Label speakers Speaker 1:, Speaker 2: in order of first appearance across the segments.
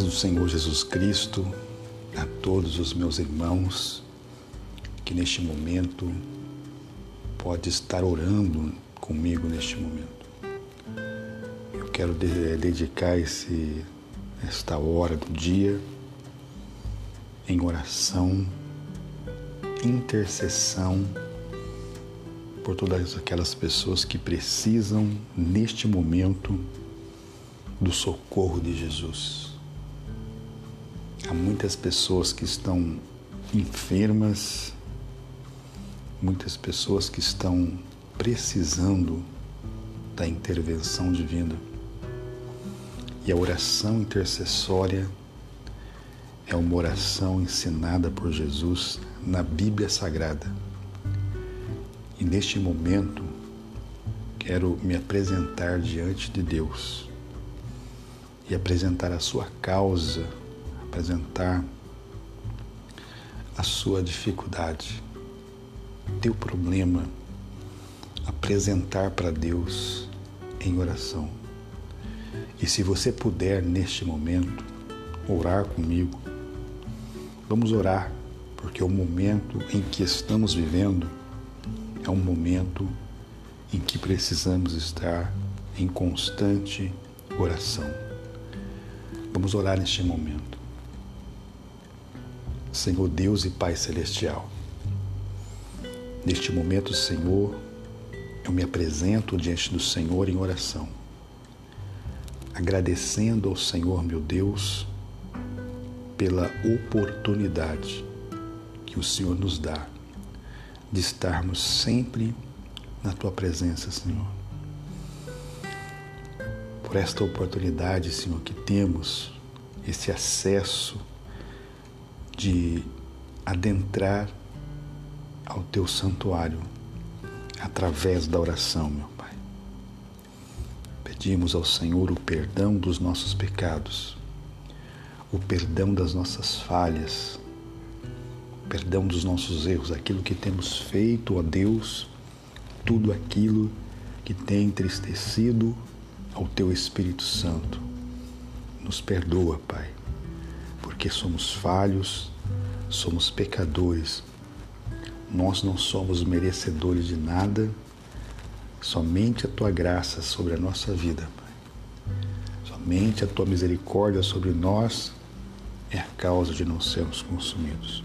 Speaker 1: paz do Senhor Jesus Cristo a todos os meus irmãos que neste momento pode estar orando comigo neste momento. Eu quero dedicar esse, esta hora do dia em oração, intercessão por todas aquelas pessoas que precisam neste momento do socorro de Jesus. Há muitas pessoas que estão enfermas, muitas pessoas que estão precisando da intervenção divina. E a oração intercessória é uma oração ensinada por Jesus na Bíblia Sagrada. E neste momento, quero me apresentar diante de Deus e apresentar a sua causa, apresentar a sua dificuldade, teu problema, apresentar para Deus em oração. E se você puder neste momento orar comigo, vamos orar, porque o momento em que estamos vivendo é um momento em que precisamos estar em constante oração. Vamos orar neste momento. Senhor Deus e Pai Celestial, neste momento, Senhor, eu me apresento diante do Senhor em oração, agradecendo ao Senhor, meu Deus, pela oportunidade que o Senhor nos dá de estarmos sempre na Tua presença, Senhor. Por esta oportunidade, Senhor, que temos esse acesso de adentrar ao teu santuário através da oração, meu Pai. Pedimos ao Senhor o perdão dos nossos pecados, o perdão das nossas falhas, o perdão dos nossos erros, aquilo que temos feito, ó Deus, tudo aquilo que tem entristecido ao Teu Espírito Santo. Nos perdoa, Pai, porque somos falhos, somos pecadores. Nós não somos merecedores de nada, somente a Tua graça sobre a nossa vida, Pai. Somente a Tua misericórdia sobre nós é a causa de não sermos consumidos.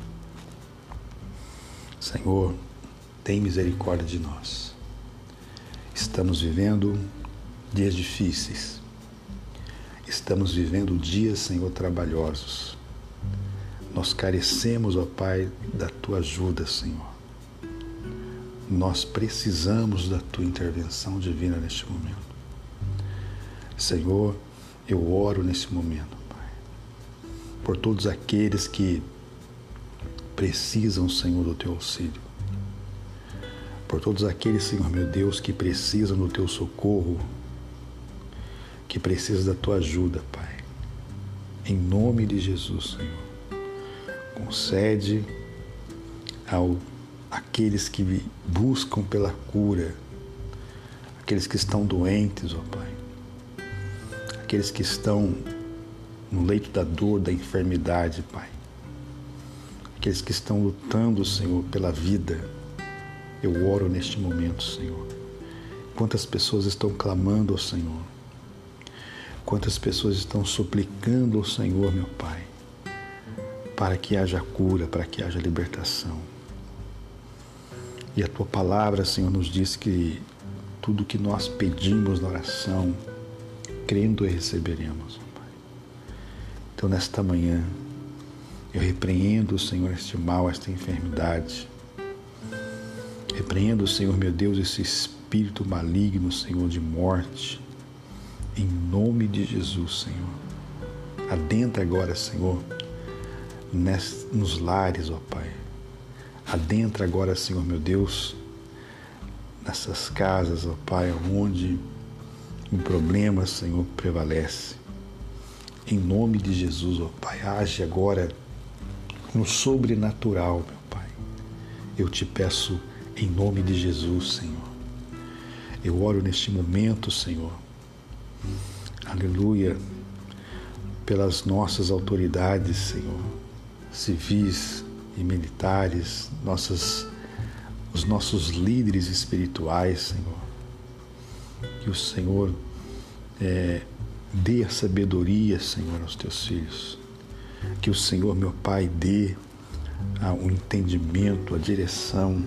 Speaker 1: Senhor, tem misericórdia de nós. Estamos vivendo dias difíceis. Estamos vivendo dias, Senhor, trabalhosos. Nós carecemos, ó Pai, da tua ajuda, Senhor. Nós precisamos da tua intervenção divina neste momento. Senhor, eu oro nesse momento, Pai, por todos aqueles que precisam, Senhor, do teu auxílio. Por todos aqueles, Senhor meu Deus, que precisam do teu socorro que precisa da tua ajuda, Pai. Em nome de Jesus, Senhor. Concede ao aqueles que buscam pela cura, aqueles que estão doentes, ó Pai. Aqueles que estão no leito da dor, da enfermidade, Pai. Aqueles que estão lutando, Senhor, pela vida. Eu oro neste momento, Senhor. Quantas pessoas estão clamando ao Senhor Quantas pessoas estão suplicando ao Senhor, meu Pai, para que haja cura, para que haja libertação. E a tua palavra, Senhor, nos diz que tudo que nós pedimos na oração, crendo e receberemos, Pai. Então, nesta manhã, eu repreendo, Senhor, este mal, esta enfermidade. Repreendo, Senhor, meu Deus, esse espírito maligno, Senhor, de morte em nome de Jesus, Senhor. Adentra agora, Senhor, nos lares, ó Pai. Adentra agora, Senhor meu Deus, nessas casas, ó Pai, onde o problema, Senhor, prevalece. Em nome de Jesus, ó Pai, age agora no sobrenatural, meu Pai. Eu te peço em nome de Jesus, Senhor. Eu oro neste momento, Senhor, aleluia, pelas nossas autoridades, Senhor, civis e militares, nossas, os nossos líderes espirituais, Senhor. Que o Senhor é, dê a sabedoria, Senhor, aos teus filhos. Que o Senhor, meu Pai, dê o entendimento, a direção,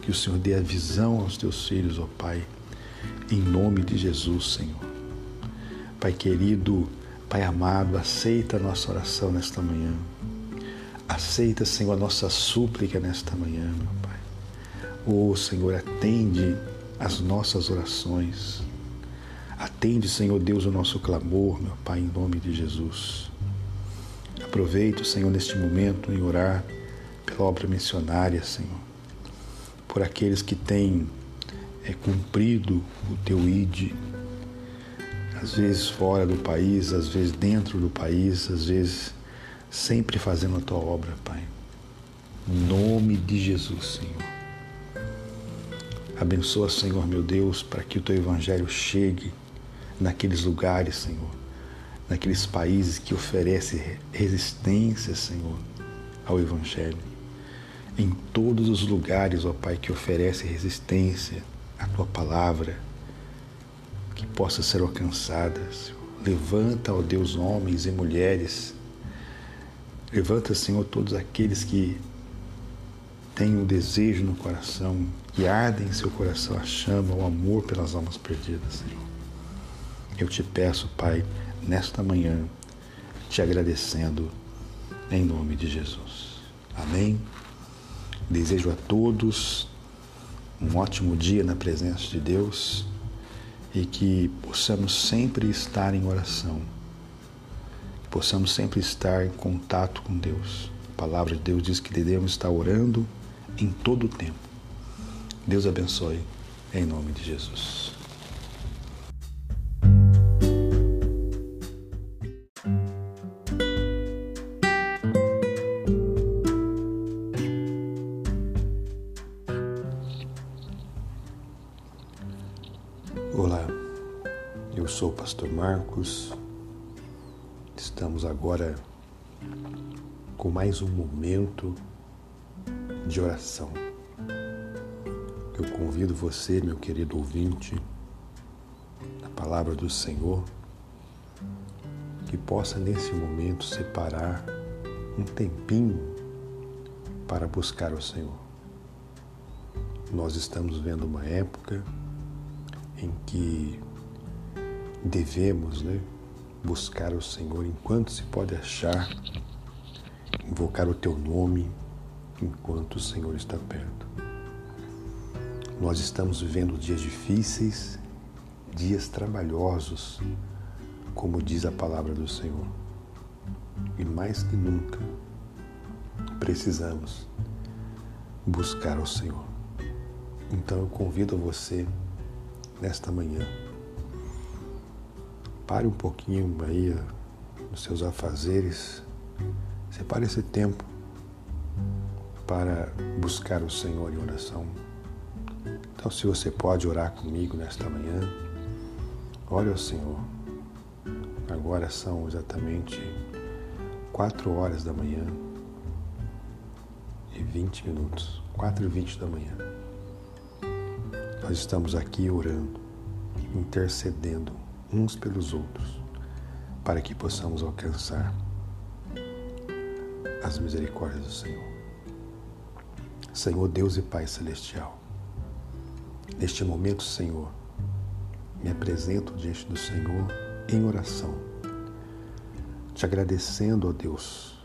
Speaker 1: que o Senhor dê a visão aos teus filhos, ó Pai, em nome de Jesus, Senhor. Pai querido, Pai amado, aceita a nossa oração nesta manhã. Aceita, Senhor, a nossa súplica nesta manhã, meu Pai. Oh, Senhor, atende as nossas orações. Atende, Senhor Deus, o nosso clamor, meu Pai, em nome de Jesus. Aproveito, Senhor, neste momento em orar pela obra missionária, Senhor, por aqueles que têm é, cumprido o teu ID, às vezes fora do país, às vezes dentro do país, às vezes sempre fazendo a tua obra, Pai. Em nome de Jesus, Senhor. Abençoa, Senhor meu Deus, para que o teu evangelho chegue naqueles lugares, Senhor, naqueles países que oferecem resistência, Senhor, ao evangelho. Em todos os lugares, ó Pai, que oferece resistência à tua palavra, que possa ser alcançada. Senhor. Levanta, ó Deus, homens e mulheres. Levanta, Senhor, todos aqueles que têm o um desejo no coração, que ardem em seu coração a chama, o amor pelas almas perdidas, Senhor. Eu te peço, Pai, nesta manhã, te agradecendo em nome de Jesus. Amém. Desejo a todos um ótimo dia na presença de Deus e que possamos sempre estar em oração, possamos sempre estar em contato com Deus. A palavra de Deus diz que devemos estar orando em todo o tempo. Deus abençoe, em nome de Jesus. Mais um momento de oração. Eu convido você, meu querido ouvinte, da palavra do Senhor, que possa nesse momento separar um tempinho para buscar o Senhor. Nós estamos vendo uma época em que devemos né, buscar o Senhor enquanto se pode achar, invocar o teu nome enquanto o Senhor está perto. Nós estamos vivendo dias difíceis, dias trabalhosos, como diz a palavra do Senhor. E mais que nunca, precisamos buscar o Senhor. Então eu convido você nesta manhã Pare um pouquinho aí nos seus afazeres. Separe esse tempo para buscar o Senhor em oração. Então, se você pode orar comigo nesta manhã, ore ao Senhor. Agora são exatamente quatro horas da manhã e vinte minutos, quatro e vinte da manhã. Nós estamos aqui orando, intercedendo uns pelos outros, para que possamos alcançar as misericórdias do Senhor. Senhor Deus e Pai Celestial, neste momento, Senhor, me apresento diante do Senhor em oração, te agradecendo, ó Deus,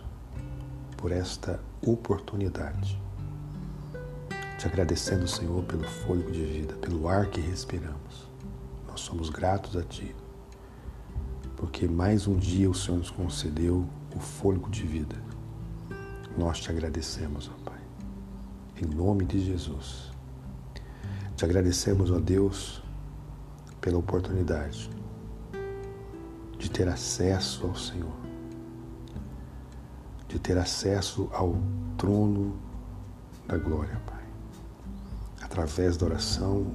Speaker 1: por esta oportunidade. Te agradecendo, Senhor, pelo fôlego de vida, pelo ar que respiramos nós somos gratos a Ti, porque mais um dia o Senhor nos concedeu o fôlego de vida. Nós te agradecemos, ó Pai, em nome de Jesus. Te agradecemos, ó Deus, pela oportunidade de ter acesso ao Senhor, de ter acesso ao trono da glória, Pai. Através da oração,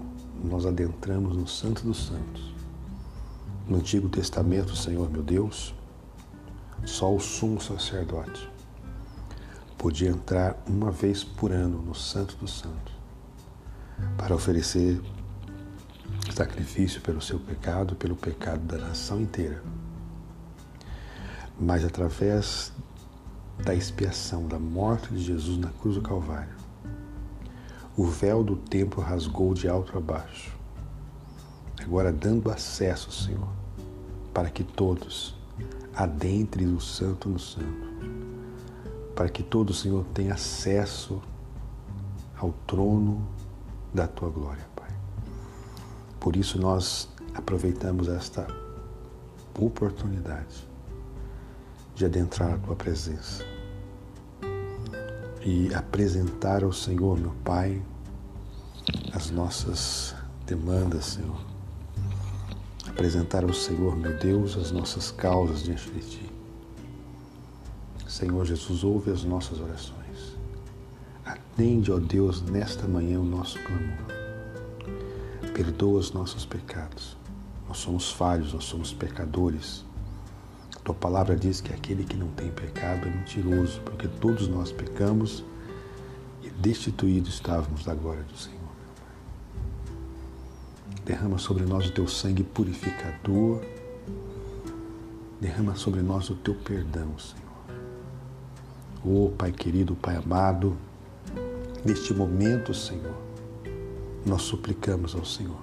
Speaker 1: nós adentramos no Santo dos Santos. No Antigo Testamento, Senhor meu Deus, Só o sumo sacerdote podia entrar uma vez por ano no Santo dos Santos para oferecer sacrifício pelo seu pecado, pelo pecado da nação inteira. Mas através da expiação da morte de Jesus na cruz do Calvário, o véu do templo rasgou de alto a baixo, agora dando acesso, Senhor, para que todos adentrem o Santo no Santo, para que todo Senhor tenha acesso ao trono da tua glória, Pai. Por isso nós aproveitamos esta oportunidade de adentrar a tua presença e apresentar ao Senhor, meu Pai, as nossas demandas, Senhor. Apresentar ao Senhor, meu Deus, as nossas causas diante de Ti. Senhor Jesus, ouve as nossas orações. Atende, ó Deus, nesta manhã o nosso clamor. Perdoa os nossos pecados. Nós somos falhos, nós somos pecadores. Tua palavra diz que aquele que não tem pecado é mentiroso, porque todos nós pecamos e destituídos estávamos da glória do Senhor. Derrama sobre nós o teu sangue purificador. Derrama sobre nós o teu perdão, Senhor. Oh, Pai querido, Pai amado, neste momento, Senhor, nós suplicamos ao Senhor.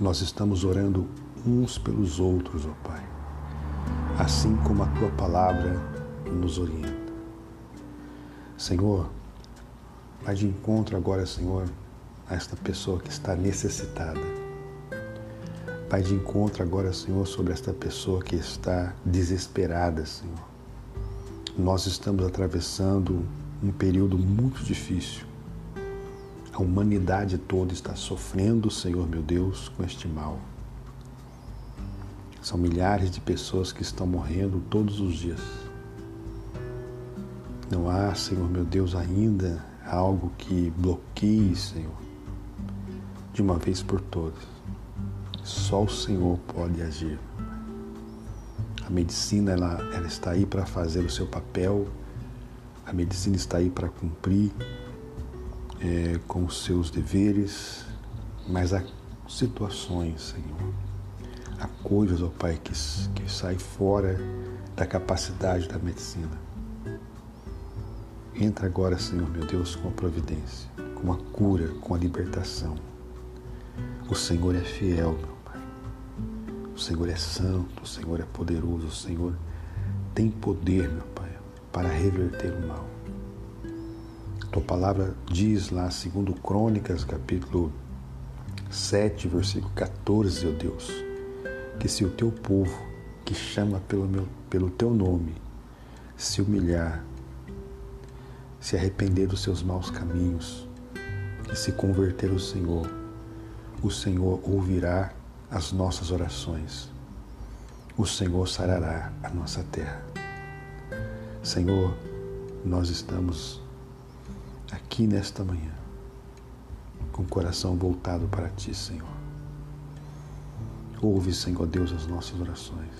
Speaker 1: Nós estamos orando uns pelos outros, ó oh Pai assim como a tua palavra nos orienta. Senhor, vai de encontro agora, Senhor, a esta pessoa que está necessitada. Vai de encontro agora, Senhor, sobre esta pessoa que está desesperada, Senhor. Nós estamos atravessando um período muito difícil. A humanidade toda está sofrendo, Senhor meu Deus, com este mal. São milhares de pessoas que estão morrendo todos os dias. Não há, Senhor meu Deus, ainda algo que bloqueie, Senhor, de uma vez por todas. Só o Senhor pode agir. A medicina ela, ela está aí para fazer o seu papel, a medicina está aí para cumprir é, com os seus deveres, mas há situações, Senhor, Há coisas, ó Pai, que, que saem fora da capacidade da medicina. Entra agora, Senhor meu Deus, com a providência, com a cura, com a libertação. O Senhor é fiel, meu. O Senhor é santo, o Senhor é poderoso, o Senhor tem poder, meu Pai, para reverter o mal. Tua palavra diz lá, segundo Crônicas, capítulo 7, versículo 14, ó Deus, que se o teu povo, que chama pelo, meu, pelo teu nome, se humilhar, se arrepender dos seus maus caminhos e se converter ao Senhor, o Senhor ouvirá as nossas orações. O Senhor sarará a nossa terra. Senhor, nós estamos aqui nesta manhã com o coração voltado para Ti, Senhor. Ouve, Senhor Deus, as nossas orações.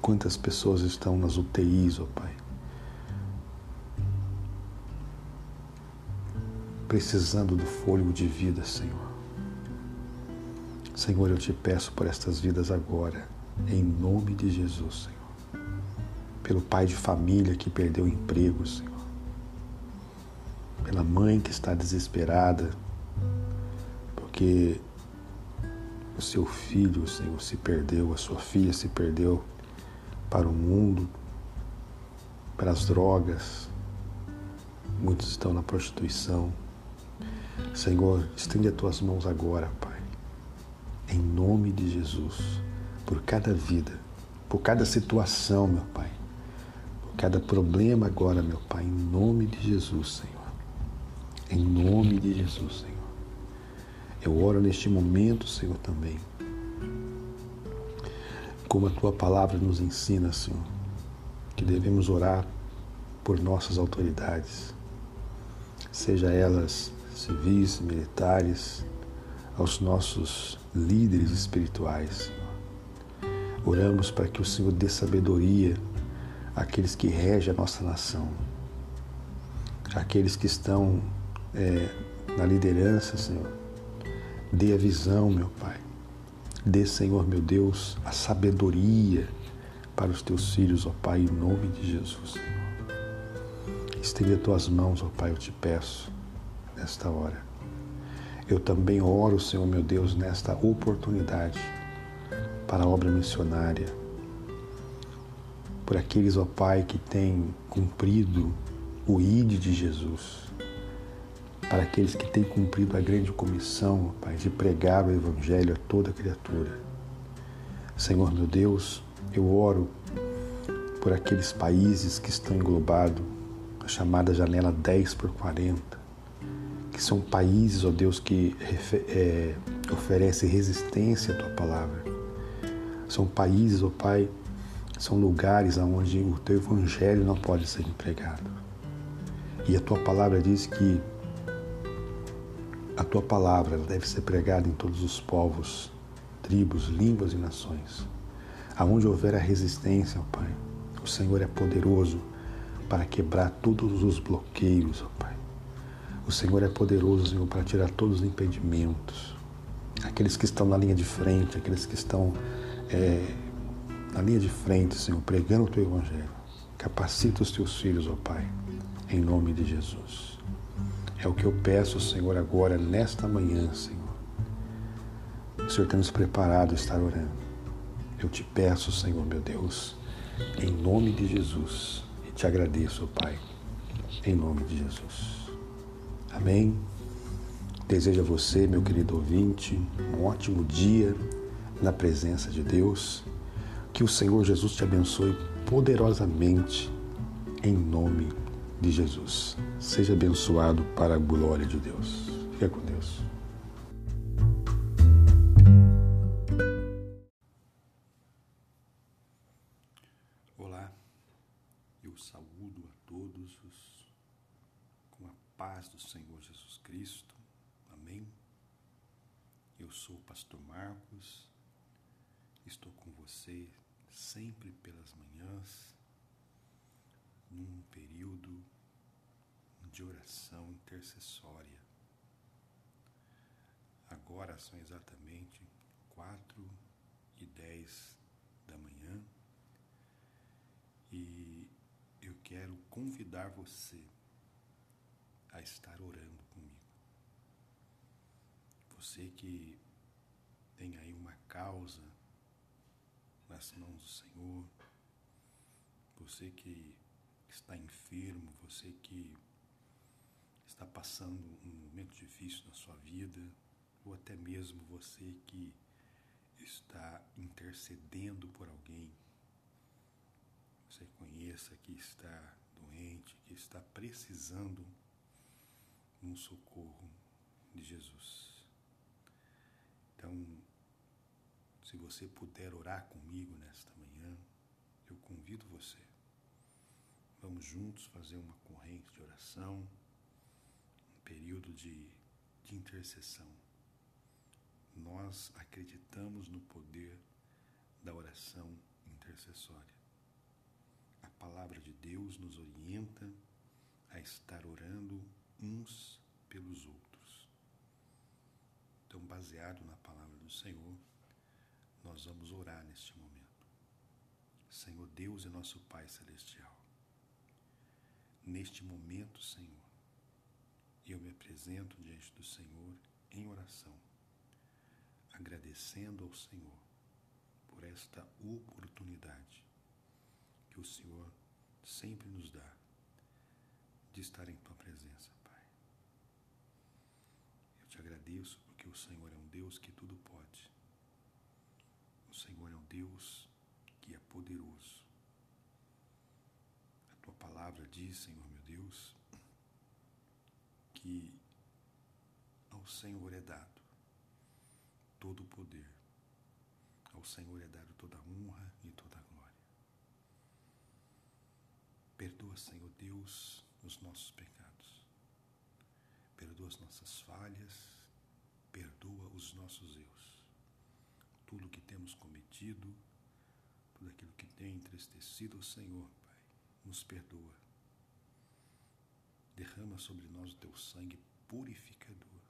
Speaker 1: Quantas pessoas estão nas UTIs, ó oh Pai, precisando do fôlego de vida, Senhor. Senhor, eu te peço por estas vidas agora, em nome de Jesus, Senhor. Pelo pai de família que perdeu emprego, Senhor. Pela mãe que está desesperada, porque o seu filho, Senhor, se perdeu, a sua filha se perdeu para o mundo, para as drogas. Muitos estão na prostituição. Senhor, estende as tuas mãos agora, Pai, em nome de Jesus, por cada vida, por cada situação, meu Pai, por cada problema agora, meu Pai, em nome de Jesus, Senhor. Em nome de Jesus, Senhor. Eu oro neste momento, Senhor, também. Como a tua palavra nos ensina, Senhor, que devemos orar por nossas autoridades, seja elas civis, militares, aos nossos líderes espirituais. Oramos para que o Senhor dê sabedoria àqueles que regem a nossa nação, àqueles que estão é, na liderança, Senhor. Dê a visão, meu Pai. Dê, Senhor, meu Deus, a sabedoria para os teus filhos, ó Pai, em nome de Jesus, Senhor. Estende tuas mãos, ó Pai, eu te peço, nesta hora. Eu também oro, Senhor, meu Deus, nesta oportunidade para a obra missionária, por aqueles, ó Pai, que têm cumprido o ID de Jesus, para aqueles que têm cumprido a grande comissão, ó Pai, de pregar o Evangelho a toda criatura. Senhor meu Deus, eu oro por aqueles países que estão englobados, a chamada janela 10 por 40, que são países, ó Deus, que é, oferecem resistência à Tua palavra são países, ó Pai, são lugares onde o teu evangelho não pode ser empregado. E a tua palavra diz que a tua palavra deve ser pregada em todos os povos, tribos, línguas e nações. Aonde houver a resistência, ó Pai, o Senhor é poderoso para quebrar todos os bloqueios, ó Pai. O Senhor é poderoso, Senhor, para tirar todos os impedimentos. Aqueles que estão na linha de frente, aqueles que estão é, na linha de frente, Senhor, pregando o teu evangelho. Capacita os teus filhos, ó Pai, em nome de Jesus. É o que eu peço, Senhor, agora, nesta manhã, Senhor. O Senhor tem nos preparado a estar orando. Eu te peço, Senhor, meu Deus, em nome de Jesus. E te agradeço, ó Pai, em nome de Jesus. Amém. Desejo a você, meu querido ouvinte, um ótimo dia na presença de Deus. Que o Senhor Jesus te abençoe poderosamente, em nome de Jesus. Seja abençoado para a glória de Deus. Fica com Deus.
Speaker 2: Você que tem aí uma causa nas mãos do Senhor. Você que está enfermo, você que está passando um momento difícil na sua vida, ou até mesmo você que está intercedendo por alguém, você conheça que está doente, que está precisando de um socorro de Jesus. Então, se você puder orar comigo nesta manhã, eu convido você. Vamos juntos fazer uma corrente de oração, um período de, de intercessão. Nós acreditamos no poder da oração intercessória. A palavra de Deus nos orienta a estar orando uns pelos outros. Então, baseado na palavra do Senhor, nós vamos orar neste momento. Senhor Deus e nosso Pai Celestial, neste momento, Senhor, eu me apresento diante do Senhor em oração, agradecendo ao Senhor por esta oportunidade que o Senhor sempre nos dá de estar em Tua presença, Pai. Eu te agradeço o Senhor é um Deus que tudo pode o Senhor é um Deus que é poderoso. A tua palavra diz, Senhor meu Deus, que ao Senhor é dado todo o poder, ao Senhor é dado toda a honra e toda a glória. Perdoa, Senhor Deus, os nossos pecados, perdoa as nossas falhas, perdoa os nossos erros tudo que temos cometido, por aquilo que tem entristecido o Senhor, Pai. Nos perdoa. Derrama sobre nós o teu sangue purificador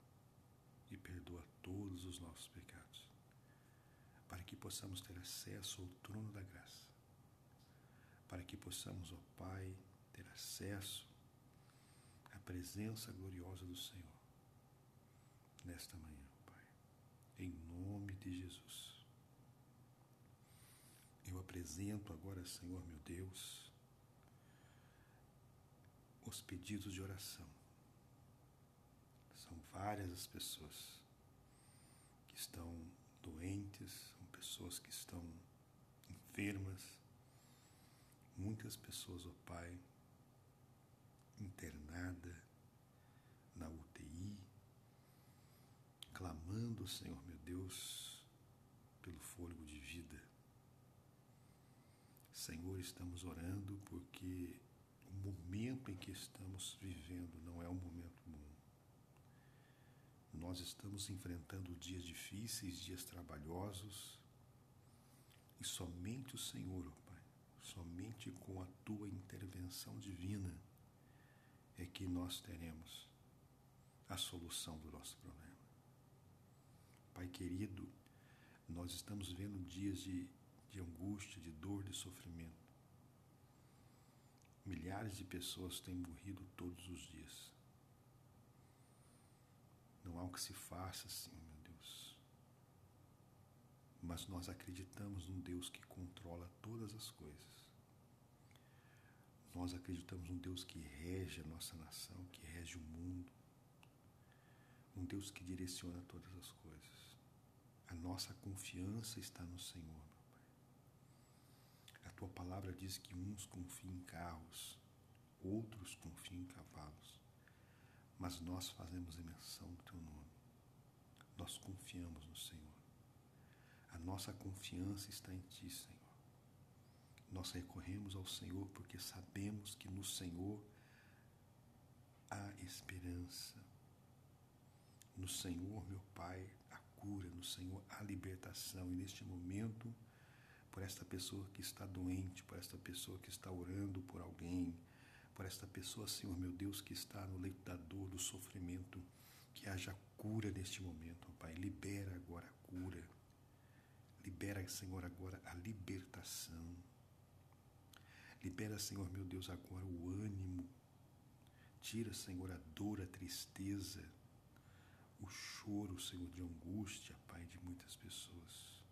Speaker 2: e perdoa todos os nossos pecados, para que possamos ter acesso ao trono da graça, para que possamos, ó Pai, ter acesso à presença gloriosa do Senhor nesta manhã, Pai, em nome de Jesus. Eu apresento agora, Senhor meu Deus, os pedidos de oração. São várias as pessoas que estão doentes, são pessoas que estão enfermas, muitas pessoas, ó oh Pai, internada na clamando, Senhor meu Deus, pelo fôlego de vida. Senhor, estamos orando porque o momento em que estamos vivendo não é um momento bom. Nós estamos enfrentando dias difíceis, dias trabalhosos, e somente o Senhor, Pai, somente com a tua intervenção divina é que nós teremos a solução do nosso problema. Pai querido, nós estamos vendo dias de de angústia, de dor, de sofrimento. Milhares de pessoas têm morrido todos os dias. Não há o que se faça assim, meu Deus. Mas nós acreditamos num Deus que controla todas as coisas. Nós acreditamos num Deus que rege a nossa nação, que rege o mundo. Um Deus que direciona todas as coisas. A nossa confiança está no Senhor tua palavra diz que uns confiam em carros, outros confiam em cavalos, mas nós fazemos menção do teu nome. Nós confiamos no Senhor. A nossa confiança está em ti, Senhor. Nós recorremos ao Senhor porque sabemos que no Senhor há esperança. No Senhor, meu Pai, a cura, no Senhor a libertação. E neste momento, por esta pessoa que está doente, por esta pessoa que está orando por alguém, por esta pessoa, Senhor meu Deus, que está no leito da dor, do sofrimento, que haja cura neste momento, Pai. Libera agora a cura. Libera, Senhor, agora a libertação. Libera, Senhor meu Deus, agora o ânimo. Tira, Senhor, a dor, a tristeza, o choro, Senhor, de angústia, Pai, de muitas pessoas.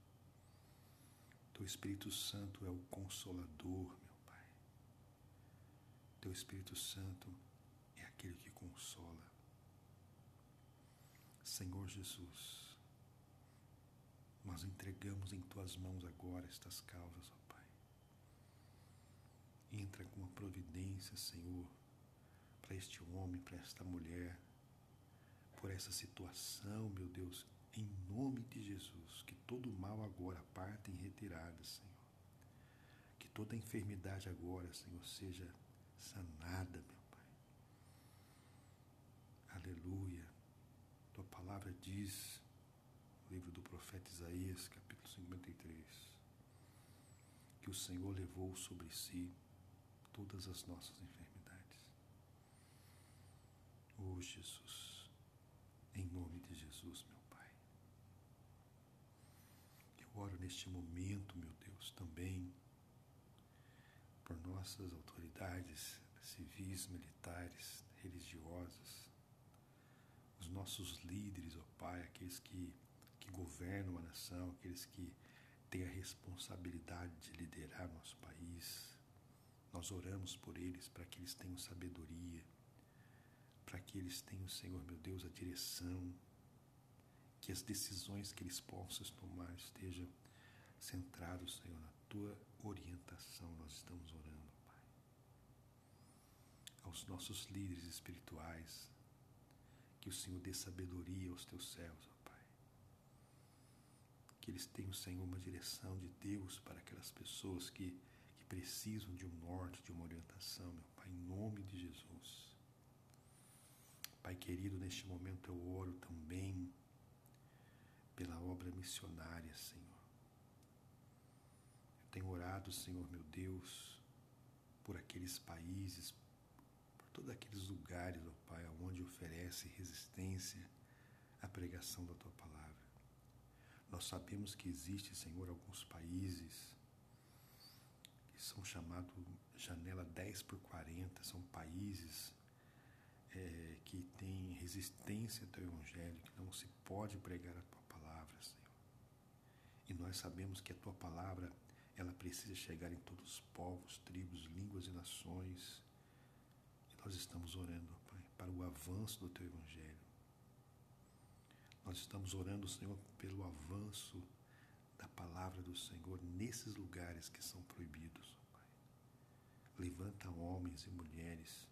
Speaker 2: Teu Espírito Santo é o consolador, meu Pai. Teu Espírito Santo é aquele que consola. Senhor Jesus, nós entregamos em tuas mãos agora estas causas, ó Pai. Entra com a providência, Senhor, para este homem, para esta mulher, por essa situação, meu Deus, em nome de Jesus, que todo mal agora parte em retirada, Senhor. Que toda enfermidade agora, Senhor, seja sanada, meu Pai. Aleluia. Tua palavra diz, livro do profeta Isaías, capítulo 53, que o Senhor levou sobre si todas as nossas enfermidades. Oh, Jesus, em nome de Jesus, meu oro neste momento, meu Deus, também por nossas autoridades civis, militares, religiosas, os nossos líderes, ó Pai, aqueles que, que governam a nação, aqueles que têm a responsabilidade de liderar nosso país. Nós oramos por eles para que eles tenham sabedoria, para que eles tenham, Senhor meu Deus, a direção, que as decisões que eles possam tomar estejam centrados, Senhor, na tua orientação. Nós estamos orando, Pai. Aos nossos líderes espirituais, que o Senhor dê sabedoria aos teus céus, ó Pai. Que eles tenham, Senhor, uma direção de Deus para aquelas pessoas que, que precisam de um norte, de uma orientação, meu Pai, em nome de Jesus. Pai querido, neste momento eu oro também pela obra missionária, Senhor. Eu tenho orado, Senhor meu Deus, por aqueles países, por todos aqueles lugares, ó Pai, onde oferece resistência à pregação da Tua palavra. Nós sabemos que existe, Senhor, alguns países que são chamados janela 10 por 40, são países é, que têm resistência ao Teu Evangelho, que não se pode pregar a Tua palavra, Senhor. E nós sabemos que a Tua palavra ela precisa chegar em todos os povos, tribos, línguas e nações. E nós estamos orando, Pai, para o avanço do Teu Evangelho. Nós estamos orando, Senhor, pelo avanço da palavra do Senhor nesses lugares que são proibidos, Pai. Levanta homens e mulheres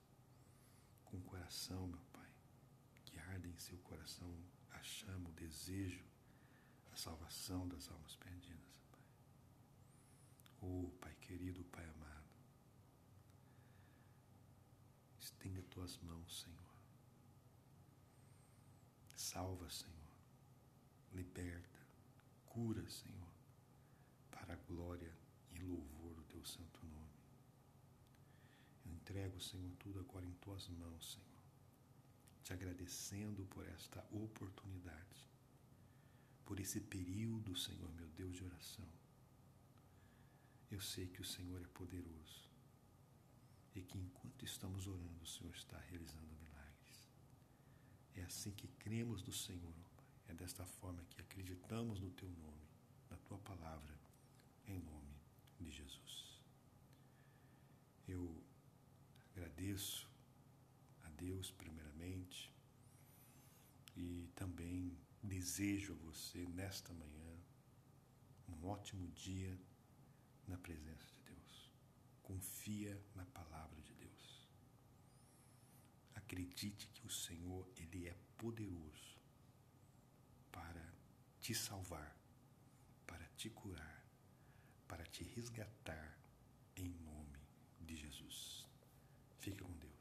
Speaker 2: com o coração, meu Pai, que arde em seu coração a chama, o desejo, a salvação das almas perdidas. Oh, Pai querido, Pai amado, estenda tuas mãos, Senhor. Salva, Senhor. Liberta, cura, Senhor, para a glória e louvor do teu santo nome. Entrego, Senhor, tudo agora em tuas mãos, Senhor, te agradecendo por esta oportunidade, por esse período, Senhor, meu Deus, de oração eu sei que o Senhor é poderoso e que enquanto estamos orando, o Senhor está realizando milagres. É assim que cremos no Senhor, é desta forma que acreditamos no Teu nome, na Tua palavra, em nome de Jesus. Eu agradeço a Deus, primeiramente, e também desejo a você, nesta manhã, um ótimo dia na presença de Deus. Confia na palavra de Deus. Acredite que o Senhor, ele é poderoso para te salvar, para te curar, para te resgatar em nome de Jesus. Fique com Deus.